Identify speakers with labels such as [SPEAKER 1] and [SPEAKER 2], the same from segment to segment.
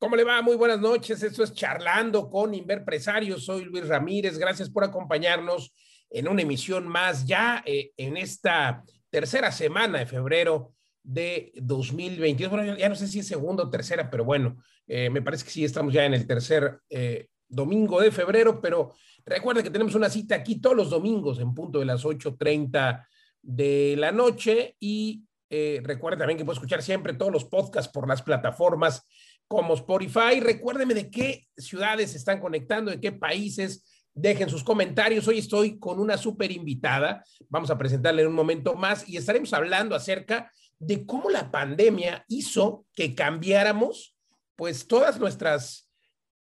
[SPEAKER 1] ¿Cómo le va? Muy buenas noches. Esto es Charlando con Inverpresarios. Soy Luis Ramírez. Gracias por acompañarnos en una emisión más ya eh, en esta tercera semana de febrero de 2022. Bueno, ya no sé si es segunda o tercera, pero bueno, eh, me parece que sí estamos ya en el tercer eh, domingo de febrero, pero recuerden que tenemos una cita aquí todos los domingos en punto de las 8.30 de la noche y recuerden también que puede escuchar siempre todos los podcasts por las plataformas como Spotify. Recuérdeme de qué ciudades se están conectando, de qué países. Dejen sus comentarios. Hoy estoy con una súper invitada. Vamos a presentarle en un momento más y estaremos hablando acerca de cómo la pandemia hizo que cambiáramos pues todas nuestras,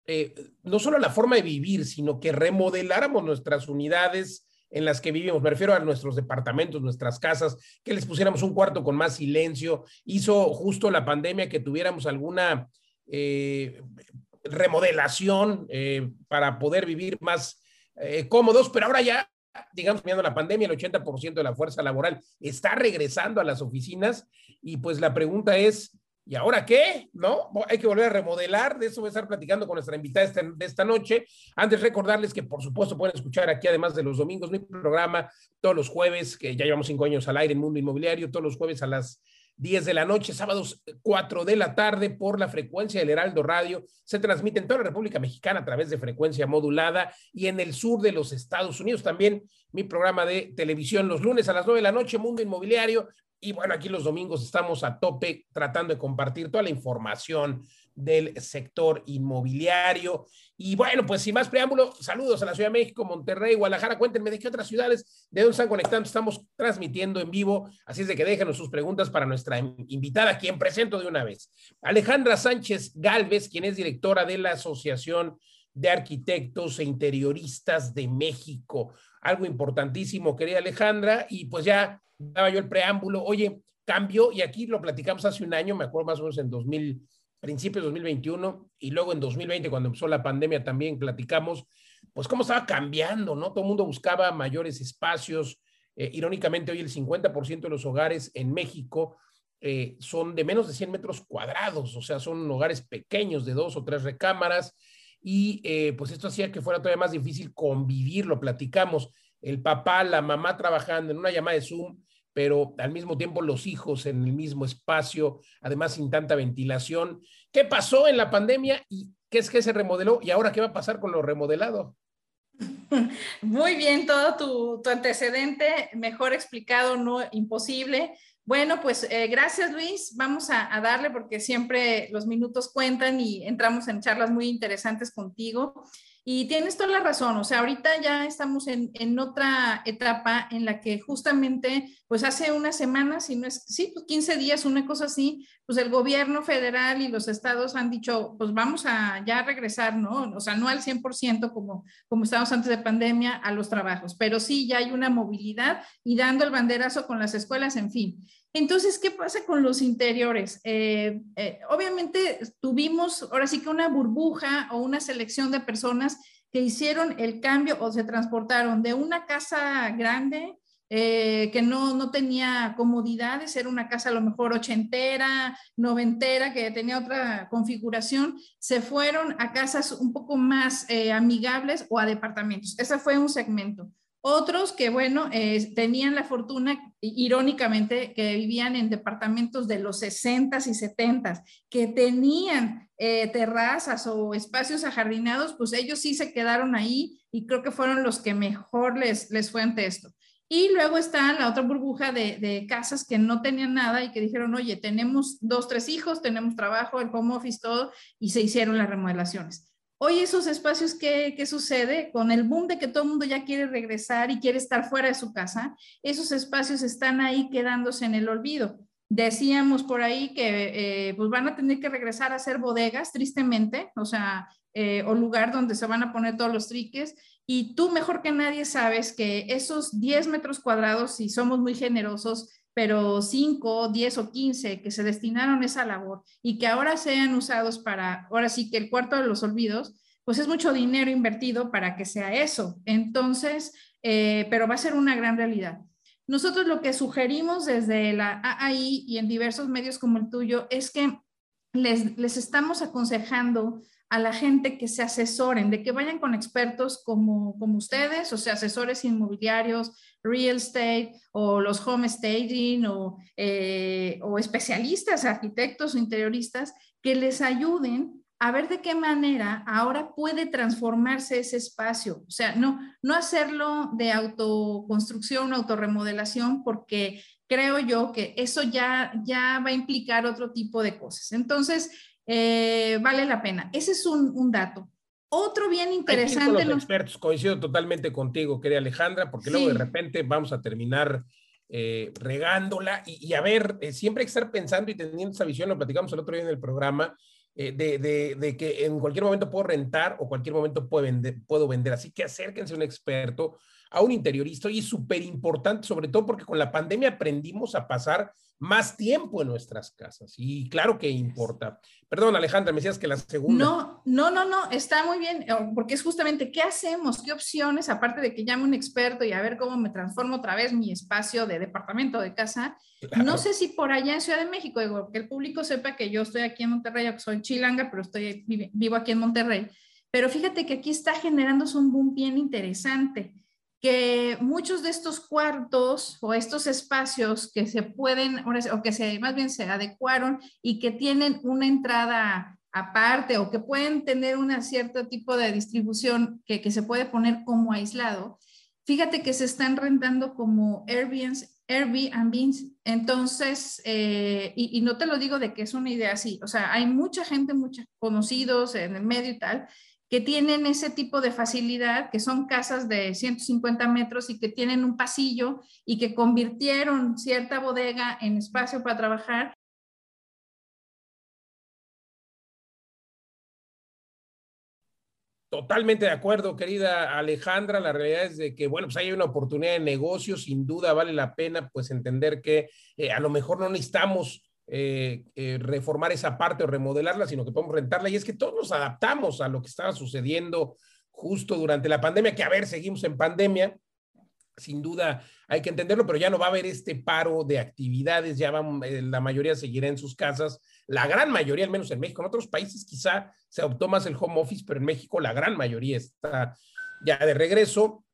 [SPEAKER 1] eh, no solo la forma de vivir, sino que remodeláramos nuestras unidades en las que vivimos. Me refiero a nuestros departamentos, nuestras casas, que les pusiéramos un cuarto con más silencio. Hizo justo la pandemia que tuviéramos alguna eh, remodelación eh, para poder vivir más eh, cómodos, pero ahora ya, digamos, viendo la pandemia, el 80% de la fuerza laboral está regresando a las oficinas y pues la pregunta es, ¿y ahora qué? ¿No? Hay que volver a remodelar, de eso voy a estar platicando con nuestra invitada de esta noche. Antes recordarles que por supuesto pueden escuchar aquí, además de los domingos, mi programa todos los jueves, que ya llevamos cinco años al aire en Mundo Inmobiliario, todos los jueves a las 10 de la noche, sábados 4 de la tarde por la frecuencia del Heraldo Radio. Se transmite en toda la República Mexicana a través de frecuencia modulada y en el sur de los Estados Unidos también mi programa de televisión los lunes a las 9 de la noche, Mundo Inmobiliario. Y bueno, aquí los domingos estamos a tope tratando de compartir toda la información del sector inmobiliario. Y bueno, pues sin más preámbulo, saludos a la Ciudad de México, Monterrey, Guadalajara. Cuéntenme de qué otras ciudades, de dónde están conectando. Estamos transmitiendo en vivo, así es de que déjenos sus preguntas para nuestra invitada, quien presento de una vez. Alejandra Sánchez Galvez, quien es directora de la Asociación de Arquitectos e Interioristas de México. Algo importantísimo, querida Alejandra, y pues ya daba yo el preámbulo. Oye, cambio, y aquí lo platicamos hace un año, me acuerdo más o menos en 2000 principios de 2021 y luego en 2020, cuando empezó la pandemia, también platicamos, pues cómo estaba cambiando, ¿no? Todo el mundo buscaba mayores espacios. Eh, irónicamente, hoy el 50% de los hogares en México eh, son de menos de 100 metros cuadrados, o sea, son hogares pequeños de dos o tres recámaras y eh, pues esto hacía que fuera todavía más difícil convivir, lo platicamos, el papá, la mamá trabajando en una llamada de Zoom, pero al mismo tiempo los hijos en el mismo espacio, además sin tanta ventilación. ¿Qué pasó en la pandemia y qué es que se remodeló y ahora qué va a pasar con lo remodelado?
[SPEAKER 2] Muy bien, todo tu, antecedente, mejor explicado, no imposible. Bueno, pues eh, gracias Luis, vamos a, a, darle porque siempre los minutos cuentan y entramos en charlas muy interesantes contigo. Y tienes toda la razón, o sea, ahorita ya estamos en, en, otra etapa en la que justamente, pues hace unas semanas, si no es, sí, pues 15 días, una cosa así, pues el gobierno federal y los estados han dicho, pues vamos a ya regresar, ¿no? O sea, no al 100% como, como estábamos antes de pandemia a los trabajos, pero sí ya hay una movilidad y dando el banderazo con las escuelas, en fin. Entonces, ¿qué pasa con los interiores? Eh, eh, obviamente tuvimos ahora sí que una burbuja o una selección de personas que hicieron el cambio o se transportaron de una casa grande eh, que no, no tenía comodidades, era una casa a lo mejor ochentera, noventera, que tenía otra configuración, se fueron a casas un poco más amigables o a departamentos. Ese fue un segmento. Otros que, bueno, eh, tenían la fortuna, irónicamente, que vivían en departamentos de los 60s y 70s, que tenían eh, terrazas o espacios ajardinados, pues ellos sí se quedaron ahí y creo que fueron los que mejor les, les fue ante esto. Y luego está la otra burbuja de, de, casas que no tenían nada y que dijeron, oye, tenemos dos, tres hijos, tenemos trabajo, el home office, todo, y se hicieron las remodelaciones. Hoy esos espacios, ¿qué, ¿qué, sucede? Con el boom de que todo el mundo ya quiere regresar y quiere estar fuera de su casa, esos espacios están ahí quedándose en el olvido. Decíamos por ahí que eh, pues van a tener que regresar a ser bodegas, tristemente, o sea, eh, o lugar donde se van a poner todos los triques. Y tú mejor que nadie sabes que esos 10 metros cuadrados, si somos muy generosos, pero 5, 10 o 15 que se destinaron a esa labor y que ahora sean usados para, ahora sí que el cuarto de los olvidos, pues es mucho dinero invertido para que sea eso. Entonces, eh, pero va a ser una gran realidad. Nosotros lo que sugerimos desde la AAI y en diversos medios como el tuyo es que les, les estamos aconsejando a la gente que se asesoren, de que vayan con expertos como, como ustedes, o sea, asesores inmobiliarios, real estate o los home staging o, eh, o especialistas, arquitectos o interioristas, que les ayuden a ver de qué manera ahora puede transformarse ese espacio. O sea, no, no hacerlo de autoconstrucción, autorremodelación, porque creo yo que eso ya, ya va a implicar otro tipo de cosas. Entonces, eh, vale la pena. Ese es un, dato. Otro bien interesante.
[SPEAKER 1] Los expertos, coincido totalmente contigo, querida Alejandra, porque luego de repente vamos a terminar eh, regándola y, a ver, eh, siempre hay que estar pensando y teniendo esa visión, lo platicamos el otro día en el programa, de, que en cualquier momento puedo rentar o cualquier momento puedo vender, puedo vender. Así que acérquense a un experto, a un interiorista y es súper importante, sobre todo porque con la pandemia aprendimos a pasar más tiempo en nuestras casas y claro que importa. Perdón, Alejandra, me decías que la segunda.
[SPEAKER 2] No, no, no, no, está muy bien, eh, porque es justamente qué hacemos, qué opciones, aparte de que llame un experto y a ver cómo me transformo otra vez mi espacio de departamento de casa. No sé si por allá en Ciudad de México, digo, que el público sepa que yo estoy aquí en Monterrey, que soy chilanga, pero estoy vivo aquí en Monterrey. Pero fíjate que aquí está generándose un boom bien interesante que muchos de estos cuartos o estos espacios que se pueden, o que se, más bien se adecuaron y que tienen una entrada aparte o que pueden tener un cierto tipo de distribución que, que, se puede poner como aislado, fíjate que se están rentando como Airbnb. Airbnb. Entonces, eh, y, y, no te lo digo de que es una idea así, o sea, hay mucha gente, muchos conocidos en el medio y tal, que tienen ese tipo de facilidad, que son casas de 150 metros y que tienen un pasillo y que convirtieron cierta bodega en espacio para trabajar.
[SPEAKER 1] Totalmente de acuerdo, querida Alejandra. La realidad es de que, bueno, pues hay una oportunidad de negocio, sin duda vale la pena pues entender que eh, a lo mejor no necesitamos eh, eh, reformar esa parte o remodelarla, sino que podemos rentarla. Y es que todos nos adaptamos a lo que estaba sucediendo justo durante la pandemia, que a ver, seguimos en pandemia, sin duda hay que entenderlo, pero ya no va a haber este paro de actividades, ya van, eh, la mayoría seguirá en sus casas, la gran mayoría, al menos en México, en otros países quizá se adoptó más el home office, pero en México la gran mayoría está ya de regreso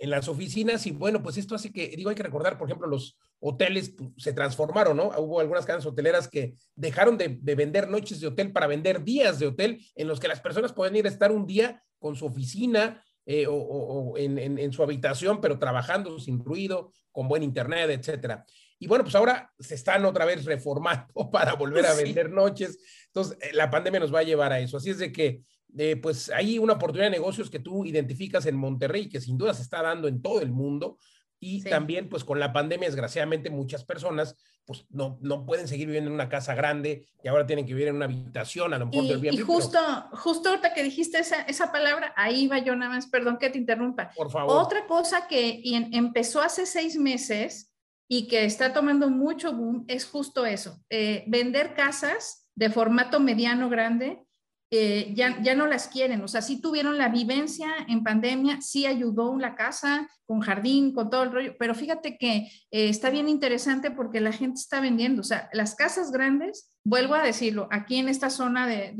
[SPEAKER 1] en las oficinas y bueno, pues esto hace que, digo, hay que recordar, por ejemplo, los hoteles pues, se transformaron, ¿no? Hubo algunas cadenas hoteleras que dejaron de, vender noches de hotel para vender días de hotel en los que las personas pueden ir a estar un día con su oficina eh, o, en, su habitación, pero trabajando sin ruido, con buen internet, etcétera. Y bueno, pues ahora se están otra vez reformando para volver a vender noches. Entonces, eh, la pandemia nos va a llevar a eso. Así es de que eh, pues hay una oportunidad de negocios que tú identificas en Monterrey, que sin duda se está dando en todo el mundo. Y también, pues con la pandemia, desgraciadamente, muchas personas pues no, no pueden seguir viviendo en una casa grande y ahora tienen que vivir en una habitación, a lo mejor
[SPEAKER 2] del Y justo, justo ahorita que dijiste esa, esa palabra, ahí va yo nada más, perdón que te interrumpa.
[SPEAKER 1] Por favor.
[SPEAKER 2] Otra cosa que empezó hace seis meses y que está tomando mucho boom es justo eso, eh, vender casas de formato mediano grande eh, ya, ya no las quieren. O sea, sí tuvieron la vivencia en pandemia, sí ayudó la casa con jardín, con todo el rollo, pero fíjate que eh, está bien interesante porque la gente está vendiendo. O sea, las casas grandes, vuelvo a decirlo, aquí en esta zona de,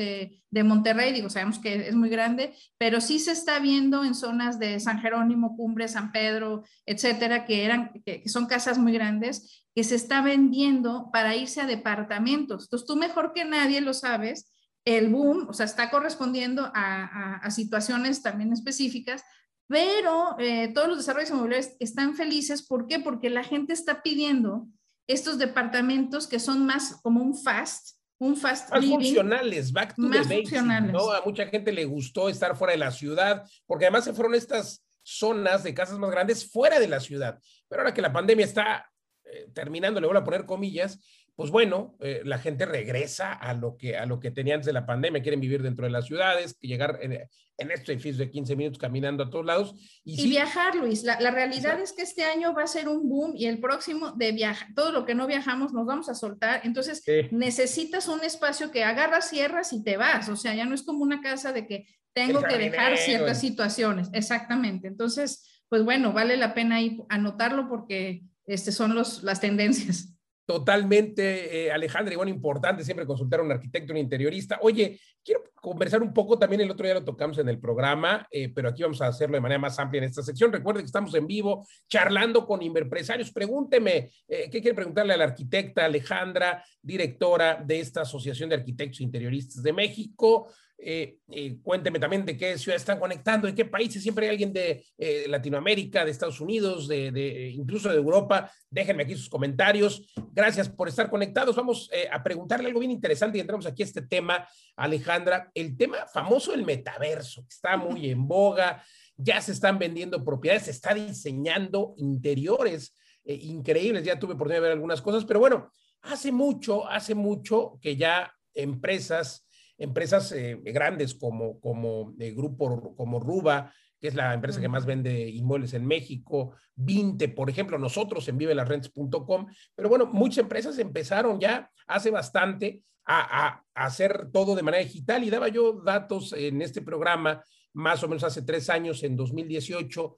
[SPEAKER 2] de, Monterrey, digo, sabemos que es muy grande, pero sí se está viendo en zonas de San Jerónimo, Cumbre, San Pedro, etcétera, que, eran, que son casas muy grandes, que se está vendiendo para irse a departamentos. Entonces, tú mejor que nadie lo sabes el boom, o sea, está correspondiendo a, situaciones también específicas, pero eh, todos los desarrollos inmobiliarios están felices. ¿Por qué? Porque la gente está pidiendo estos departamentos que son más como un fast, un fast
[SPEAKER 1] más funcionales, back to the basics, ¿no? A mucha gente le gustó estar fuera de la ciudad, porque además se fueron estas zonas de casas más grandes fuera de la ciudad. Pero ahora que la pandemia está eh, terminando, le voy a poner comillas, pues bueno, eh, la gente regresa a lo, que, a lo que tenían antes de la pandemia, quieren vivir dentro de las ciudades, llegar en, en este edificio de 15 minutos caminando a todos lados.
[SPEAKER 2] Y, viajar, Luis. La, realidad es que este año va a ser un boom y el próximo de viajar, todo lo que no viajamos nos vamos a soltar. Entonces, necesitas un espacio que agarras, cierras y te vas. O sea, ya no es como una casa de que tengo que dejar ciertas situaciones. Exactamente. Entonces, pues bueno, vale la pena ahí anotarlo porque este, son los, las tendencias.
[SPEAKER 1] Totalmente, eh, Alejandra, y bueno, importante siempre consultar a un arquitecto, un interiorista. Oye, quiero conversar un poco, también el otro día lo tocamos en el programa, eh, pero aquí vamos a hacerlo de manera más amplia en esta sección. Recuerde que estamos en vivo charlando con inverpresarios. Pregúnteme, eh, ¿qué quiere preguntarle a la arquitecta Alejandra, directora de esta Asociación de Arquitectos Interioristas de México? Eh, eh, cuénteme también de qué ciudad están conectando, de qué países. Siempre hay alguien de eh, Latinoamérica, de Estados Unidos, de, incluso de Europa. Déjenme aquí sus comentarios. Gracias por estar conectados. Vamos a preguntarle algo bien interesante y entramos aquí a este tema, Alejandra. El tema famoso del metaverso, está muy en boga. Ya se están vendiendo propiedades, se está diseñando interiores increíbles. Ya tuve oportunidad de ver algunas cosas, pero bueno, hace mucho, hace mucho que ya empresas empresas eh, grandes como, como el grupo, como Ruba, que es la empresa que más vende inmuebles en México, Vinte, por ejemplo, nosotros en vivelarrents.com, pero bueno, muchas empresas empezaron ya hace bastante a, a, hacer todo de manera digital y daba yo datos en este programa más o menos hace tres años, en 2018,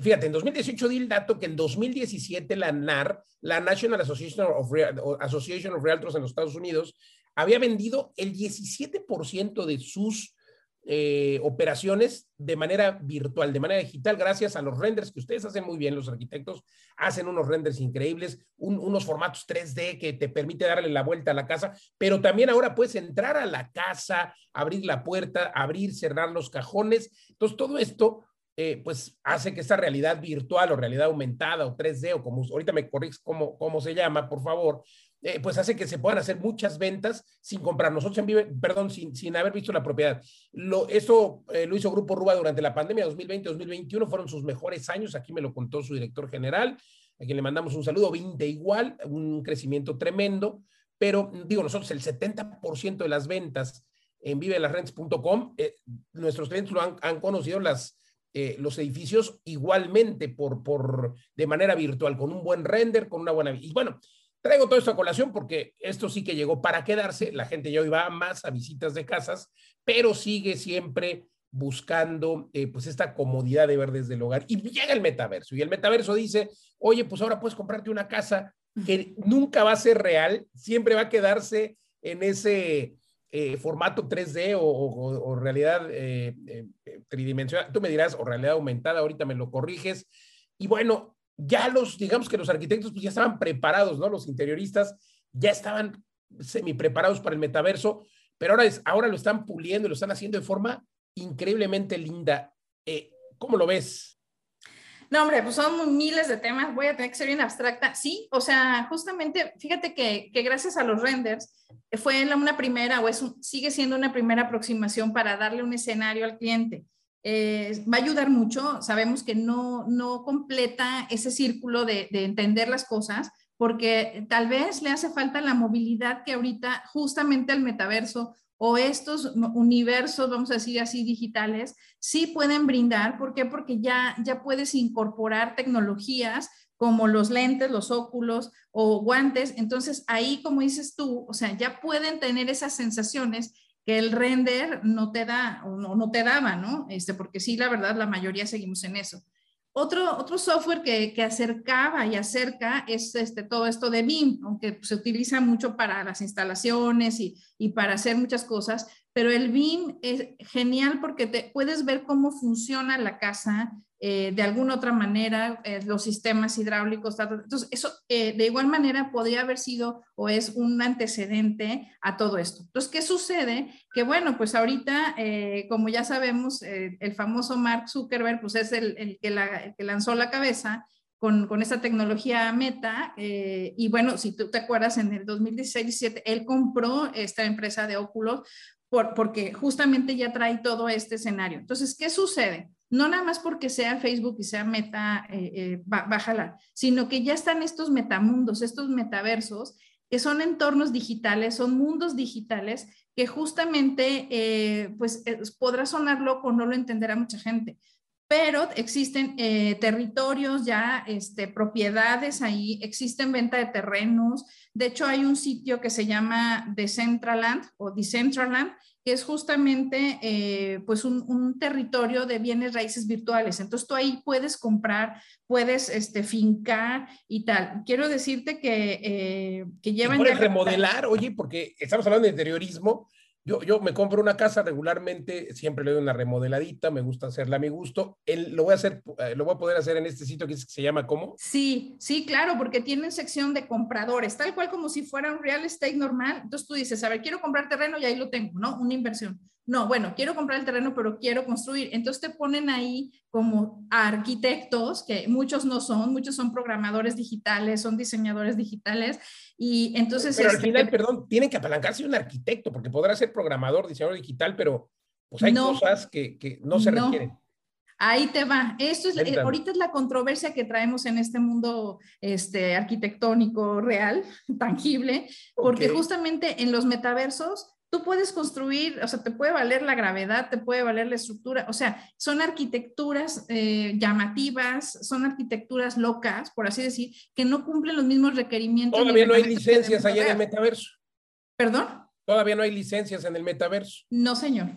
[SPEAKER 1] fíjate, en 2018 di el dato que en 2017 la NAR, la National Association of, Association of Realtors en los Estados Unidos, había vendido el 17% de sus eh, operaciones de manera virtual, de manera digital, gracias a los renders que ustedes hacen muy bien, los arquitectos hacen unos renders increíbles, unos formatos 3D que te permite darle la vuelta a la casa, pero también ahora puedes entrar a la casa, abrir la puerta, abrir, cerrar los cajones. Entonces, todo esto eh, pues hace que esta realidad virtual o realidad aumentada o 3D o como ahorita me corriges cómo, cómo se llama, por favor, eh, pues hace que se puedan hacer muchas ventas sin comprar. Nosotros en Vive, perdón, sin, sin haber visto la propiedad. Lo, eso eh, lo hizo Grupo Ruba durante la pandemia 2020-2021, fueron sus mejores años. Aquí me lo contó su director general, a quien le mandamos un saludo. 20 igual, un crecimiento tremendo. Pero digo, nosotros el 70% de las ventas en vivelasrents.com, eh, nuestros clientes lo han, conocido las, los edificios igualmente por, por, de manera virtual, con un buen render, con una buena... Y bueno, Traigo todo esto a colación porque esto sí que llegó para quedarse. La gente ya hoy va más a visitas de casas, pero sigue siempre buscando eh, pues esta comodidad de ver desde el hogar. Y llega el metaverso y el metaverso dice, oye, pues ahora puedes comprarte una casa que nunca va a ser real, siempre va a quedarse en ese eh, formato 3D o, realidad eh, tridimensional. Tú me dirás, o realidad aumentada, ahorita me lo corriges. Y bueno, ya los, digamos que los arquitectos pues ya estaban preparados, ¿no? Los interioristas ya estaban semi preparados para el metaverso, pero ahora, es, ahora lo están puliendo y lo están haciendo de forma increíblemente linda. Eh, ¿Cómo lo ves?
[SPEAKER 2] No, hombre, pues son miles de temas, voy a tener que ser bien abstracta. Sí, o sea, justamente, fíjate que, que gracias a los renders fue una primera, o es sigue siendo una primera aproximación para darle un escenario al cliente. Eh, va a ayudar mucho. Sabemos que no, no completa ese círculo de, de, entender las cosas porque tal vez le hace falta la movilidad que ahorita justamente el metaverso o estos universos, vamos a decir así, digitales, sí pueden brindar. ¿Por qué? Porque ya, ya puedes incorporar tecnologías como los lentes, los óculos o guantes. Entonces ahí, como dices tú, o sea, ya pueden tener esas sensaciones que el render no te da o no, te daba, ¿no? Este, porque sí, la verdad, la mayoría seguimos en eso. Otro, otro software que, que acercaba y acerca es este, todo esto de BIM, aunque se utiliza mucho para las instalaciones y, y para hacer muchas cosas, pero el BIM es genial porque te puedes ver cómo funciona la casa, eh, de alguna otra manera eh, los sistemas hidráulicos. Entonces, eso eh, de igual manera podría haber sido o es un antecedente a todo esto. Entonces, ¿qué sucede? Que bueno, pues ahorita, como ya sabemos, el famoso Mark Zuckerberg, pues es el, el, que, lanzó la cabeza con, con esta tecnología Meta. y bueno, si tú te acuerdas, en el 2016-17, él compró esta empresa de óculos por, porque justamente ya trae todo este escenario. Entonces, ¿qué sucede? No nada más porque sea Facebook y sea meta, eh, eh, bájala, sino que ya están estos metamundos, estos metaversos, que son entornos digitales, son mundos digitales que justamente, eh, pues podrá sonar loco, no lo entenderá mucha gente, pero existen territorios ya, este, propiedades ahí, existen venta de terrenos. De hecho, hay un sitio que se llama Decentraland o Decentraland, que es justamente eh, pues un, territorio de bienes raíces virtuales. Entonces tú ahí puedes comprar, puedes este, fincar y tal. Quiero decirte que, eh, que llevan...
[SPEAKER 1] Puedes remodelar, oye, porque estamos hablando de interiorismo yo, yo me compro una casa regularmente, siempre le doy una remodeladita, me gusta hacerla a mi gusto. El, lo voy a hacer, eh, lo voy a poder hacer en este sitio que, se llama ¿cómo?
[SPEAKER 2] Sí, sí, claro, porque tienen sección de compradores, tal cual como si fuera un real estate normal. Entonces tú dices, a ver, quiero comprar terreno y ahí lo tengo, ¿no? Una inversión. No, bueno, quiero comprar el terreno, pero quiero construir. Entonces te ponen ahí como arquitectos, que muchos no son, muchos son programadores digitales, son diseñadores digitales. Y entonces...
[SPEAKER 1] Pero al este, final, perdón, tienen que apalancarse un arquitecto, porque podrá ser programador, diseñador digital, pero pues hay cosas que, que, no se requieren.
[SPEAKER 2] Ahí te va. Esto es, eh, ahorita es la controversia que traemos en este mundo este, arquitectónico real, tangible, porque justamente en los metaversos tú puedes construir, o sea, te puede valer la gravedad, te puede valer la estructura, o sea, son arquitecturas eh, llamativas, son arquitecturas locas, por así decir, que no cumplen los mismos requerimientos.
[SPEAKER 1] Todavía no hay licencias allá en el metaverso.
[SPEAKER 2] ¿Perdón?
[SPEAKER 1] Todavía no hay licencias en el metaverso.
[SPEAKER 2] No, señor.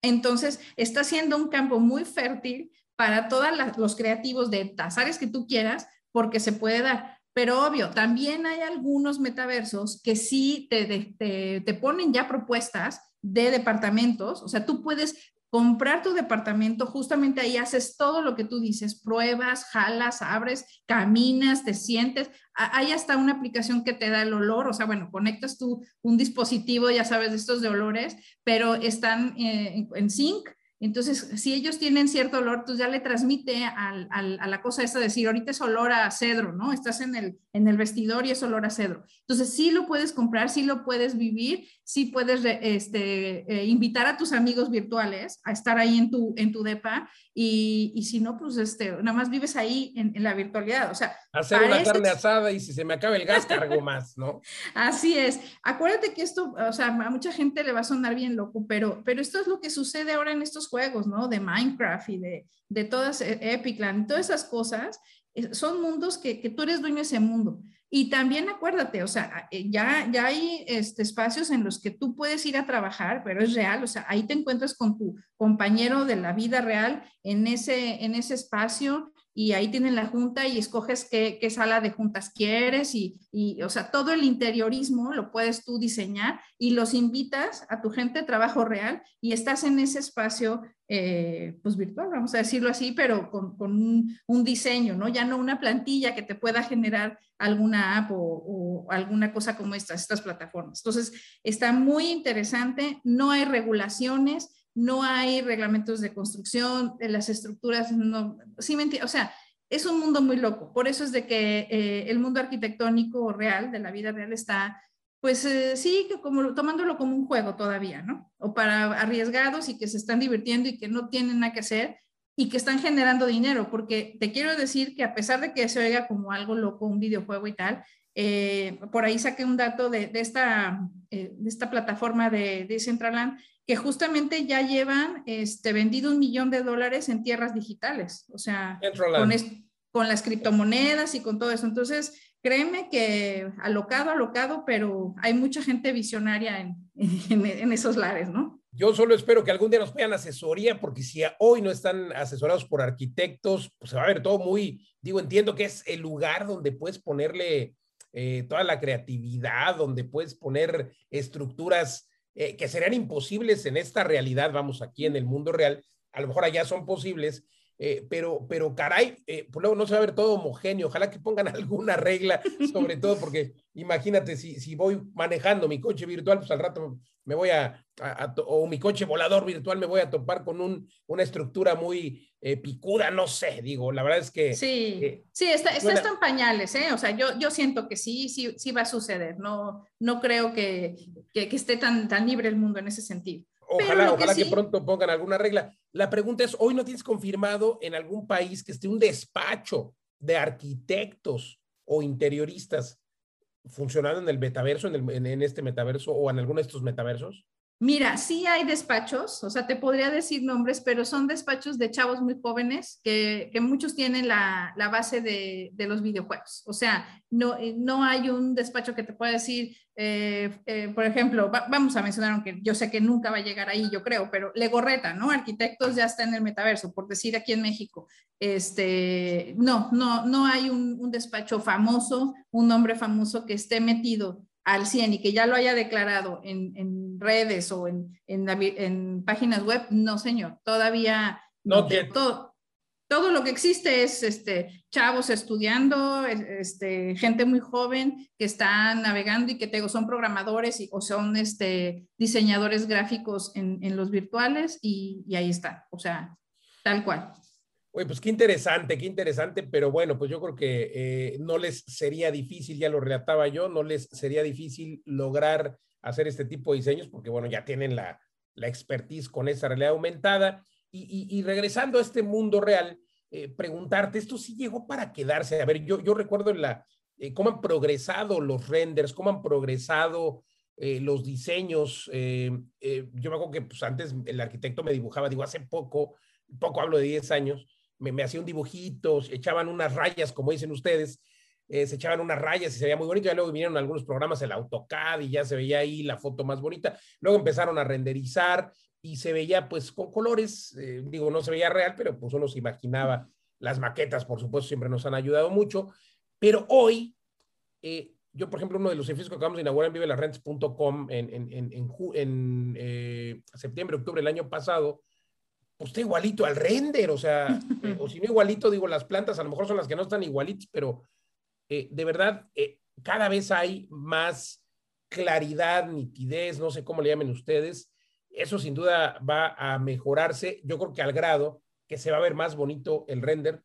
[SPEAKER 2] Entonces, está siendo un campo muy fértil para todos los creativos de las áreas que tú quieras, porque se puede dar. Pero obvio, también hay algunos metaversos que sí te, te, ponen ya propuestas de departamentos, o sea, tú puedes comprar tu departamento, justamente ahí haces todo lo que tú dices, pruebas, jalas, abres, caminas, te sientes. Hay hasta una aplicación que te da el olor, o sea, bueno, conectas tú un dispositivo, ya sabes, de estos de olores, pero están eh, en sync entonces, si ellos tienen cierto olor, pues ya le transmite a la cosa esta de decir, ahorita es olor a cedro, ¿no? Estás en el, en el vestidor y es olor a cedro. Entonces, sí lo puedes comprar, sí lo puedes vivir, sí puedes este, eh, invitar a tus amigos virtuales a estar ahí en tu, en tu DEPA y, y si no, pues este, nada más vives ahí en, en la virtualidad. O sea,
[SPEAKER 1] hacer una carne asada y si se me acaba el gas, cargo más, ¿no?
[SPEAKER 2] Así es. Acuérdate que esto, o sea, a mucha gente le va a sonar bien loco, pero, pero esto es lo que sucede ahora en estos juegos, ¿no? De Minecraft y de, de todas e, Epicland, todas esas cosas, eh, son mundos que, que, tú eres dueño de ese mundo. Y también acuérdate, o sea, eh, ya, ya hay este, espacios en los que tú puedes ir a trabajar, pero es real, o sea, ahí te encuentras con tu compañero de la vida real en ese, en ese espacio y ahí tienen la junta y escoges qué, sala de juntas quieres y, y, o sea, todo el interiorismo lo puedes tú diseñar y los invitas a tu gente de trabajo real y estás en ese espacio, eh, pues virtual, vamos a decirlo así, pero con, con un, un, diseño, ¿no? Ya no una plantilla que te pueda generar alguna app o, o alguna cosa como estas, estas plataformas. Entonces, está muy interesante, no hay regulaciones, no hay reglamentos de construcción, las estructuras, no, sí, o sea, es un mundo muy loco. Por eso es de que eh, el mundo arquitectónico real, de la vida real, está, pues eh, sí, como, tomándolo como un juego todavía, ¿no? O para arriesgados y que se están divirtiendo y que no tienen nada que hacer y que están generando dinero, porque te quiero decir que a pesar de que se oiga como algo loco, un videojuego y tal, eh, por ahí saqué un dato de, esta, de esta plataforma de Decentraland que justamente ya llevan este, vendido un millón de dólares en tierras digitales, o sea, con, con, las criptomonedas y con todo eso. Entonces, créeme que alocado, alocado, pero hay mucha gente visionaria en, en, esos lares, ¿no?
[SPEAKER 1] Yo solo espero que algún día nos pidan asesoría, porque si hoy no están asesorados por arquitectos, pues se va a ver todo muy, digo, entiendo que es el lugar donde puedes ponerle eh, toda la creatividad, donde puedes poner estructuras eh, que serían imposibles en esta realidad, vamos, aquí en el mundo real, a lo mejor allá son posibles, eh, pero, pero caray, eh, pues luego no se va a ver todo homogéneo. Ojalá que pongan alguna regla, sobre todo porque imagínate, si, si voy manejando mi coche virtual, pues al rato me voy a, o mi coche volador virtual, me voy a topar con un, una estructura muy eh, picuda, no sé, digo, la verdad es que...
[SPEAKER 2] Sí, sí, está, está, en pañales, ¿eh? O sea, yo, yo siento que sí, sí, sí va a suceder, no, no creo que, que, que esté tan, tan libre el mundo en ese sentido.
[SPEAKER 1] Ojalá, ojalá que, pronto pongan alguna regla. La pregunta es, ¿hoy no tienes confirmado en algún país que esté un despacho de arquitectos o interioristas funcionando en el metaverso, en, el, en, este metaverso o en alguno de estos metaversos?
[SPEAKER 2] Mira, sí hay despachos, o sea, te podría decir nombres, pero son despachos de chavos muy jóvenes que, muchos tienen la, base de, los videojuegos. O sea, no, eh, no hay un despacho que te pueda decir, eh, eh, por ejemplo, vamos a mencionar, aunque yo sé que nunca va a llegar ahí, yo creo, pero Legorreta, ¿no? Arquitectos ya está en el metaverso, por decir aquí en México. Este, no, no, no hay un, un despacho famoso, un nombre famoso que esté metido al 100 y que ya lo haya declarado en, redes o en, en, páginas web, no, señor, todavía no. todo, todo lo que existe es este, chavos estudiando, este, gente muy joven que está navegando y que tengo, son programadores y, o son este, diseñadores gráficos en, los virtuales y, y ahí está, o sea, tal cual.
[SPEAKER 1] Oye, pues qué interesante, qué interesante, pero bueno, pues yo creo que eh, no les sería difícil, ya lo relataba yo, no les sería difícil lograr hacer este tipo de diseños porque, bueno, ya tienen la, la expertise con esa realidad aumentada. Y, regresando a este mundo real, eh, preguntarte, ¿esto sí llegó para quedarse? A ver, yo, yo recuerdo la, eh, cómo han progresado los renders, cómo han progresado los diseños. yo me acuerdo que pues, antes el arquitecto me dibujaba, digo, hace poco, poco hablo de 10 años, me, me hacía un dibujito, echaban unas rayas, como dicen ustedes, eh, se echaban unas rayas y se veía muy bonito. Ya luego vinieron algunos programas, el AutoCAD, y ya se veía ahí la foto más bonita. Luego empezaron a renderizar y se veía pues con colores, eh, digo, no se veía real, pero pues uno se imaginaba. Las maquetas, por supuesto, siempre nos han ayudado mucho. Pero hoy, eh, yo, por ejemplo, uno de los edificios que acabamos de inaugurar en vivelarrentes.com en, en, en, en septiembre, octubre del año pasado, pues está igualito al render, o sea, eh, o si no igualito, digo, las plantas a lo mejor son las que no están igualitas, pero eh, de verdad, eh, cada vez hay más claridad, nitidez, no sé cómo le llamen ustedes. Eso sin duda va a mejorarse, yo creo que al grado que se va a ver más bonito el render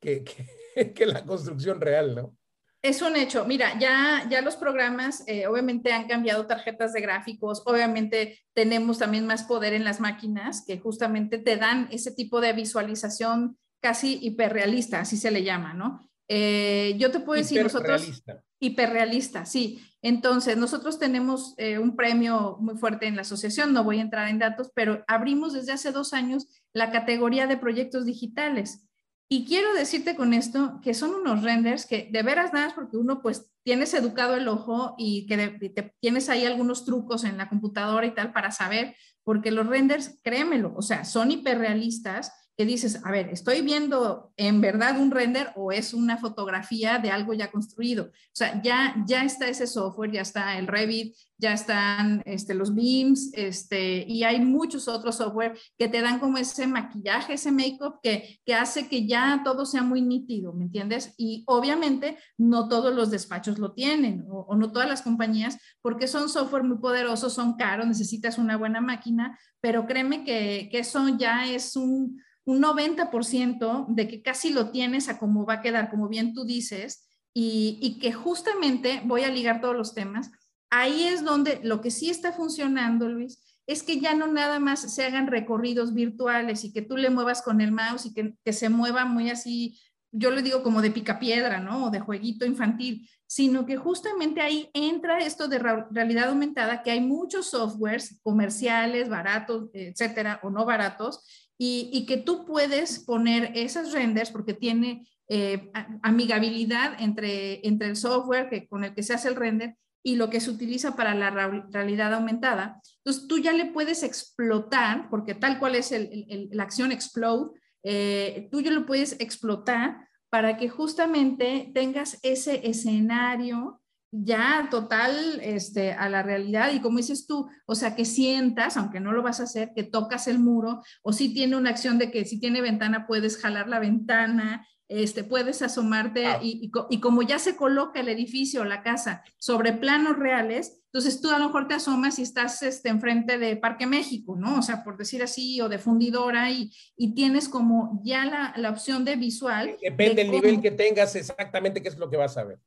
[SPEAKER 1] que, que la construcción real, ¿no?
[SPEAKER 2] Es un hecho. Mira, ya, ya los programas eh, obviamente han cambiado tarjetas de gráficos, obviamente tenemos también más poder en las máquinas que justamente te dan ese tipo de visualización casi hiperrealista, así se le llama, ¿no? Eh, yo te puedo decir, nosotros... Hiperrealista, sí. Entonces, nosotros tenemos eh, un premio muy fuerte en la asociación, no voy a entrar en datos, pero abrimos desde hace dos años la categoría de proyectos digitales. Y quiero decirte con esto que son unos renders que de veras nada porque uno pues tienes educado el ojo y que tienes ahí algunos trucos en la computadora y tal para saber, porque los renders, créemelo, o sea, son hiperrealistas que dices, a ver, ¿estoy viendo en verdad un render o es una fotografía de algo ya construido? O sea, ya, ya está ese software, ya está el Revit, ya están este, los beams, este, y hay muchos otros software que te dan como ese maquillaje, ese make-up que, que hace que ya todo sea muy nítido, ¿me entiendes? Y obviamente no todos los despachos lo tienen o, no todas las compañías porque son software muy poderosos, son caros, necesitas una buena máquina, pero créeme que, que eso ya es un, un 90% de que casi lo tienes a cómo va a quedar, como bien tú dices, y, y que justamente voy a ligar todos los temas ahí es donde lo que sí está funcionando, Luis, es que ya no nada más se hagan recorridos virtuales y que tú le muevas con el mouse y que, se mueva muy así, yo le digo como de picapiedra, ¿no? O de jueguito infantil, sino que justamente ahí entra esto de realidad aumentada, que hay muchos softwares comerciales, baratos, etcétera, o no baratos, y, que tú puedes poner esas renders porque tiene eh, amigabilidad entre, entre el software que, con el que se hace el render y lo que se utiliza para la realidad aumentada. Entonces, tú ya le puedes explotar, porque tal cual es la acción explode, eh, tú ya lo puedes explotar para que justamente tengas ese escenario ya total este, a la realidad y como dices tú, o sea, que sientas, aunque no lo vas a hacer, que tocas el muro o si tiene una acción de que si tiene ventana puedes jalar la ventana este, puedes asomarte y, como ya se coloca el edificio o la casa sobre planos reales, entonces tú a lo mejor te asomas y estás este, enfrente de Parque México, ¿no? O sea, por decir así, o de fundidora y, y tienes como ya la, la opción de visual.
[SPEAKER 1] Depende del nivel que tengas exactamente qué es lo que vas a ver.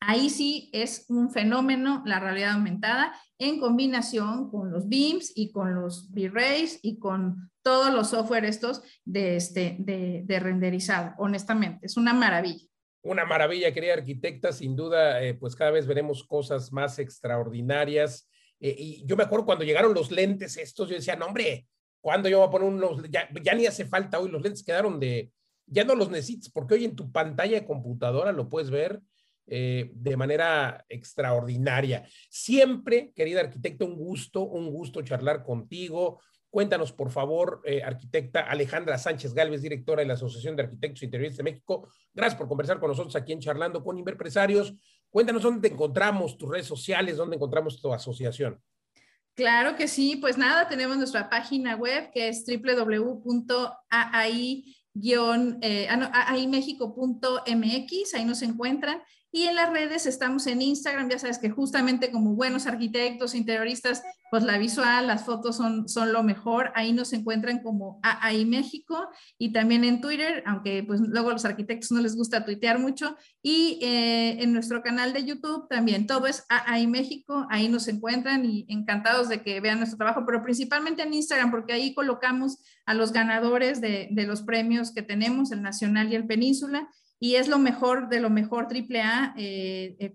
[SPEAKER 2] Ahí sí es un fenómeno la realidad aumentada en combinación con los BIMs y con los V-Rays y con todos los software estos de, este, de, renderizado, honestamente. Es una maravilla.
[SPEAKER 1] Una maravilla, querida arquitecta. Sin duda, eh, pues cada vez veremos cosas más extraordinarias Eh, y yo me acuerdo cuando llegaron los lentes estos, yo decía, no, hombre, ¿cuándo yo voy a poner unos? Ya, ya ni hace falta hoy, los lentes quedaron de, ya no los necesitas, porque hoy en tu pantalla de computadora lo puedes ver eh, de manera extraordinaria. Siempre, querida arquitecta, un gusto, un gusto charlar contigo. Cuéntanos, por favor, eh, arquitecta Alejandra Sánchez Galvez, directora de la Asociación de Arquitectos Interioristas de México. Gracias por conversar con nosotros aquí en Charlando con Inverpresarios. Cuéntanos dónde te encontramos, tus redes sociales, dónde encontramos tu asociación.
[SPEAKER 2] Claro que sí, pues nada, tenemos nuestra página web que es www.ai eh, ah, ahí nos encuentran y en las redes estamos en Instagram, ya sabes que justamente como buenos arquitectos, interioristas, pues la visual, las fotos son, son lo mejor. Ahí nos encuentran como AI México y también en Twitter, aunque pues luego a los arquitectos no les gusta tuitear mucho. Y eh, en nuestro canal de YouTube también, todo es AI México, ahí nos encuentran y encantados de que vean nuestro trabajo, pero principalmente en Instagram, porque ahí colocamos a los ganadores de, de los premios que tenemos, el Nacional y el Península y es lo mejor de lo mejor AAA eh, eh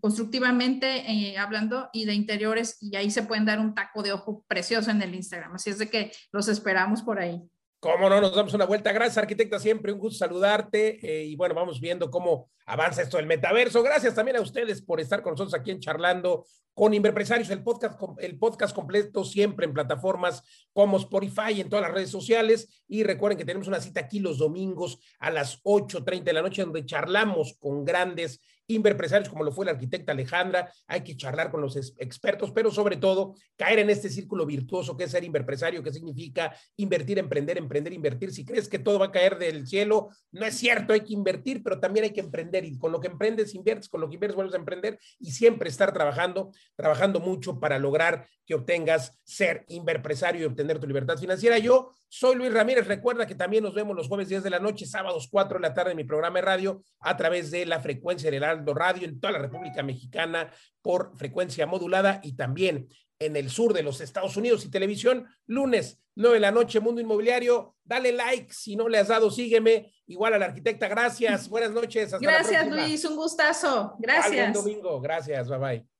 [SPEAKER 2] constructivamente eh, hablando y de interiores y ahí se pueden dar un taco de ojo precioso en el Instagram. Así es de que los esperamos por ahí.
[SPEAKER 1] Cómo no, nos damos una vuelta. Gracias, arquitecta, siempre un gusto saludarte. Eh, y bueno, vamos viendo cómo avanza esto del metaverso. Gracias también a ustedes por estar con nosotros aquí en Charlando con Inverpresarios, el podcast, el podcast completo siempre en plataformas como Spotify en todas las redes sociales. Y recuerden que tenemos una cita aquí los domingos a las 8.30 de la noche donde charlamos con grandes inverpresarios como lo fue la arquitecta Alejandra, hay que charlar con los expertos, pero sobre todo caer en este círculo virtuoso que es ser inverpresario, que significa invertir, emprender, emprender, invertir. Si crees que todo va a caer del cielo, no es cierto, hay que invertir, pero también hay que emprender y con lo que emprendes, inviertes, con lo que inviertes, vuelves a emprender y siempre estar trabajando, trabajando mucho para lograr que obtengas ser inverpresario y obtener tu libertad financiera. Yo soy Luis Ramírez. Recuerda que también nos vemos los jueves 10 de la noche, sábados 4 de la tarde en mi programa de radio a través de la frecuencia del Heraldo Radio en toda la República Mexicana por frecuencia modulada y también en el sur de los Estados Unidos y televisión, lunes 9 de la noche, Mundo Inmobiliario. Dale like, si no le has dado, sígueme. Igual a la arquitecta, gracias. Buenas noches.
[SPEAKER 2] gracias, Luis, un gustazo. Gracias.
[SPEAKER 1] Buen domingo, gracias, bye bye.